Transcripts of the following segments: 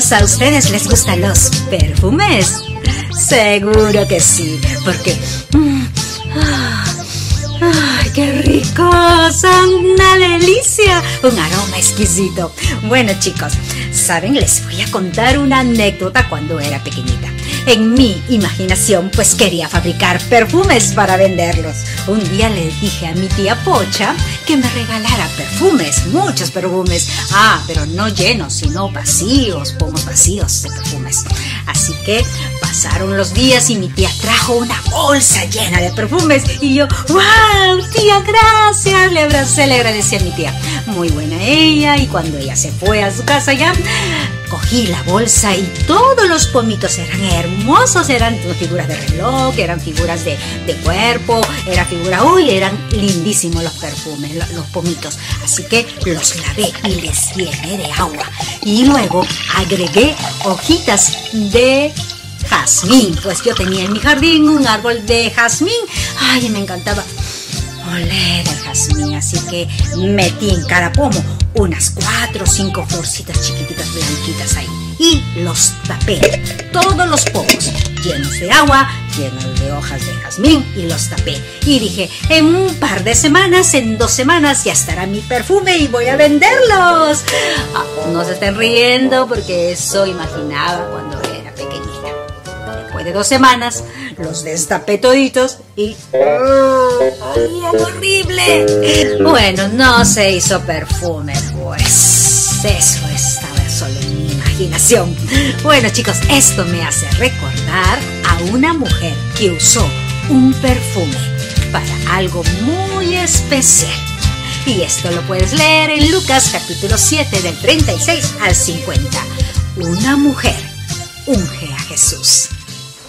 ¿a ustedes les gustan los perfumes? Seguro que sí, porque... Mm, ah, ¡Ay, qué rico! Son una delicia. Un aroma exquisito. Bueno, chicos, ¿saben? Les voy a contar una anécdota cuando era pequeñita. En mi imaginación, pues quería fabricar perfumes para venderlos. Un día le dije a mi tía Pocha que me regalara perfumes, muchos perfumes. Ah, pero no llenos, sino vacíos, pomos vacíos de perfumes. Así que pasaron los días y mi tía trajo una bolsa llena de perfumes. Y yo, ¡wow! Tía, gracias. Le abracé, le agradecí a mi tía. Muy buena ella. Y cuando ella se fue a su casa ya Cogí la bolsa y todos los pomitos eran hermosos, eran figuras de reloj, eran figuras de, cuerpo, era figura, uy, eran lindísimos los perfumes, los, pomitos. Así que los lavé y les llené de agua. Y luego agregué hojitas de jazmín, pues yo tenía en mi jardín un árbol de jazmín. Ay, me encantaba oler el jazmín, así que metí en cada pomo unas cuatro o cinco florcitas chiquititas blanquitas ahí y los tapé, todos los pomos, llenos de agua, llenos de hojas de jazmín y los tapé. Y dije, en un par de semanas, en dos semanas ya estará mi perfume y voy a venderlos. Ah, no se estén riendo porque eso imaginaba cuando era pequeñita. De dos semanas, los destapé toditos y... ¡Ay, horrible! Bueno, no se hizo perfume, pues eso estaba solo en mi imaginación. Bueno, chicos, esto me hace recordar a una mujer que usó un perfume para algo muy especial. Y esto lo puedes leer en Lucas capítulo 7 del 36 al 50. Una mujer unge a Jesús.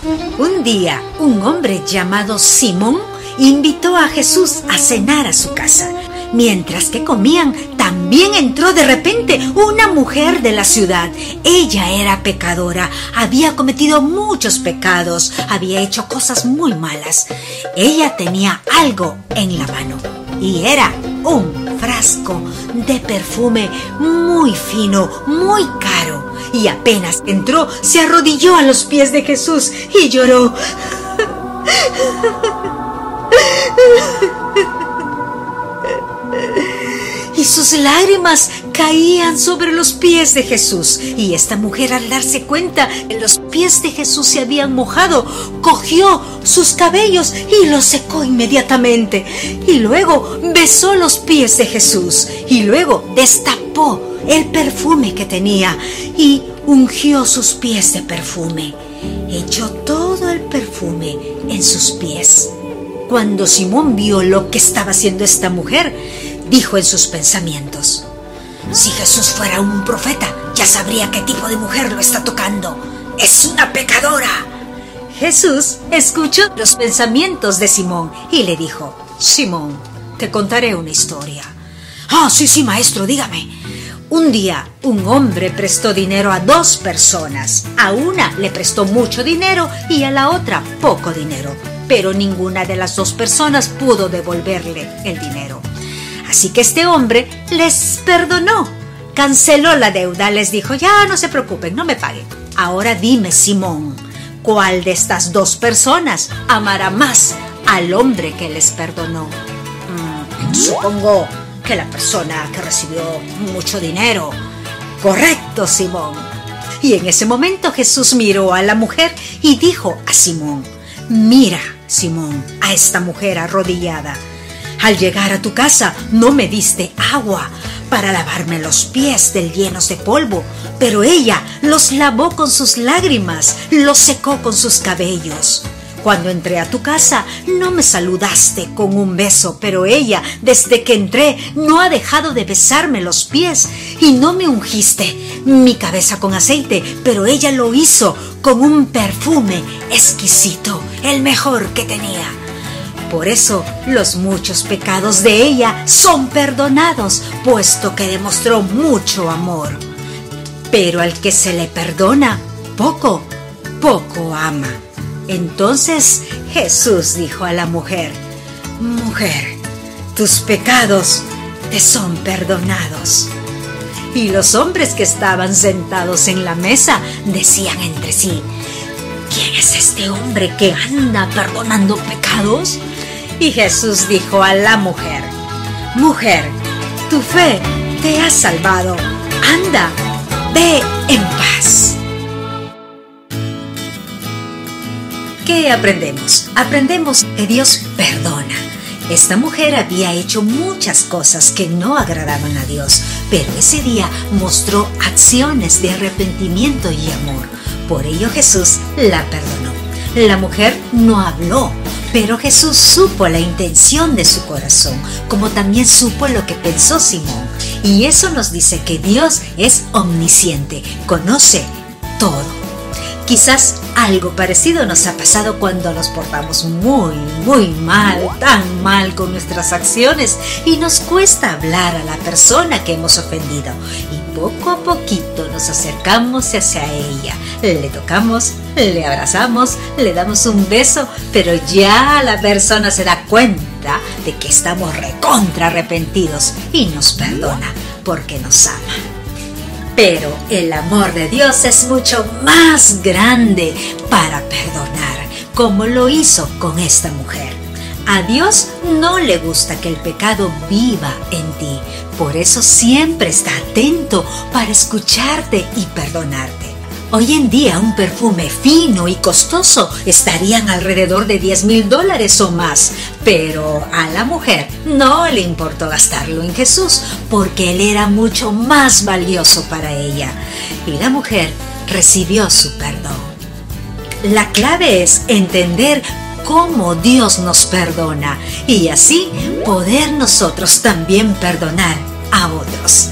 Un día, un hombre llamado Simón invitó a Jesús a cenar a su casa. Mientras que comían, también entró de repente una mujer de la ciudad. Ella era pecadora, había cometido muchos pecados, había hecho cosas muy malas. Ella tenía algo en la mano y era un frasco de perfume muy fino, muy caro y apenas entró se arrodilló a los pies de Jesús y lloró. Y sus lágrimas caían sobre los pies de Jesús. Y esta mujer al darse cuenta que los pies de Jesús se habían mojado, cogió sus cabellos y los secó inmediatamente. Y luego besó los pies de Jesús. Y luego destapó el perfume que tenía y ungió sus pies de perfume. Echó todo el perfume en sus pies. Cuando Simón vio lo que estaba haciendo esta mujer, dijo en sus pensamientos, si Jesús fuera un profeta, ya sabría qué tipo de mujer lo está tocando. Es una pecadora. Jesús escuchó los pensamientos de Simón y le dijo, Simón, te contaré una historia. Ah, sí, sí, maestro, dígame. Un día, un hombre prestó dinero a dos personas. A una le prestó mucho dinero y a la otra poco dinero, pero ninguna de las dos personas pudo devolverle el dinero. Así que este hombre les perdonó, canceló la deuda, les dijo, ya no se preocupen, no me paguen. Ahora dime, Simón, ¿cuál de estas dos personas amará más al hombre que les perdonó? Mm, supongo que la persona que recibió mucho dinero. Correcto, Simón. Y en ese momento Jesús miró a la mujer y dijo a Simón, mira, Simón, a esta mujer arrodillada. Al llegar a tu casa no me diste agua para lavarme los pies del llenos de polvo, pero ella los lavó con sus lágrimas, los secó con sus cabellos. Cuando entré a tu casa no me saludaste con un beso, pero ella, desde que entré, no ha dejado de besarme los pies y no me ungiste mi cabeza con aceite, pero ella lo hizo con un perfume exquisito, el mejor que tenía. Por eso los muchos pecados de ella son perdonados, puesto que demostró mucho amor. Pero al que se le perdona, poco, poco ama. Entonces Jesús dijo a la mujer, Mujer, tus pecados te son perdonados. Y los hombres que estaban sentados en la mesa decían entre sí, ¿quién es este hombre que anda perdonando pecados? Y Jesús dijo a la mujer, Mujer, tu fe te ha salvado. Anda, ve en paz. ¿Qué aprendemos? Aprendemos que Dios perdona. Esta mujer había hecho muchas cosas que no agradaban a Dios, pero ese día mostró acciones de arrepentimiento y amor. Por ello Jesús la perdonó. La mujer no habló, pero Jesús supo la intención de su corazón, como también supo lo que pensó Simón. Y eso nos dice que Dios es omnisciente, conoce todo. Quizás algo parecido nos ha pasado cuando nos portamos muy, muy mal, tan mal con nuestras acciones y nos cuesta hablar a la persona que hemos ofendido. Y poco a poquito nos acercamos hacia ella, le tocamos, le abrazamos, le damos un beso, pero ya la persona se da cuenta de que estamos recontra arrepentidos y nos perdona porque nos ama. Pero el amor de Dios es mucho más grande para perdonar, como lo hizo con esta mujer. A Dios no le gusta que el pecado viva en ti, por eso siempre está atento para escucharte y perdonarte. Hoy en día un perfume fino y costoso estarían alrededor de 10 mil dólares o más, pero a la mujer no le importó gastarlo en Jesús porque Él era mucho más valioso para ella y la mujer recibió su perdón. La clave es entender cómo Dios nos perdona y así poder nosotros también perdonar a otros.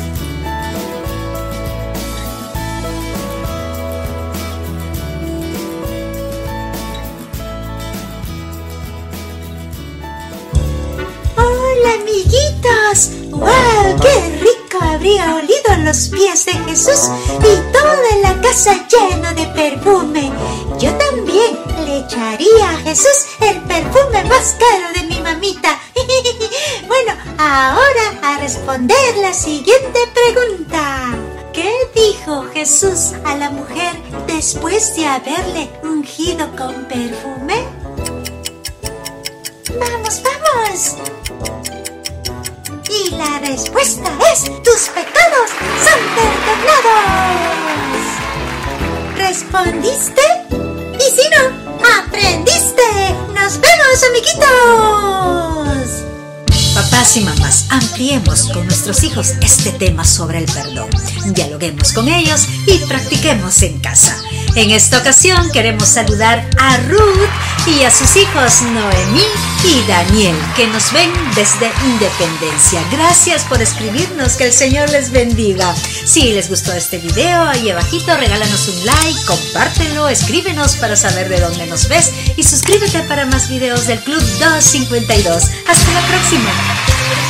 ¡Wow! ¡Qué rico habría olido los pies de Jesús y toda la casa llena de perfume! Yo también le echaría a Jesús el perfume más caro de mi mamita. bueno, ahora a responder la siguiente pregunta. ¿Qué dijo Jesús a la mujer después de haberle ungido con perfume? ¡Vamos, vamos! Respuesta es, tus pecados son perdonados. ¿Respondiste? Y si no, aprendiste. Nos vemos, amiguitos. Papás y mamás, ampliemos con nuestros hijos este tema sobre el perdón. Dialoguemos con ellos y practiquemos en casa. En esta ocasión queremos saludar a Ruth y a sus hijos Noemí y Daniel, que nos ven desde Independencia. Gracias por escribirnos, que el Señor les bendiga. Si les gustó este video, ahí abajito regálanos un like, compártelo, escríbenos para saber de dónde nos ves y suscríbete para más videos del Club 252. Hasta la próxima.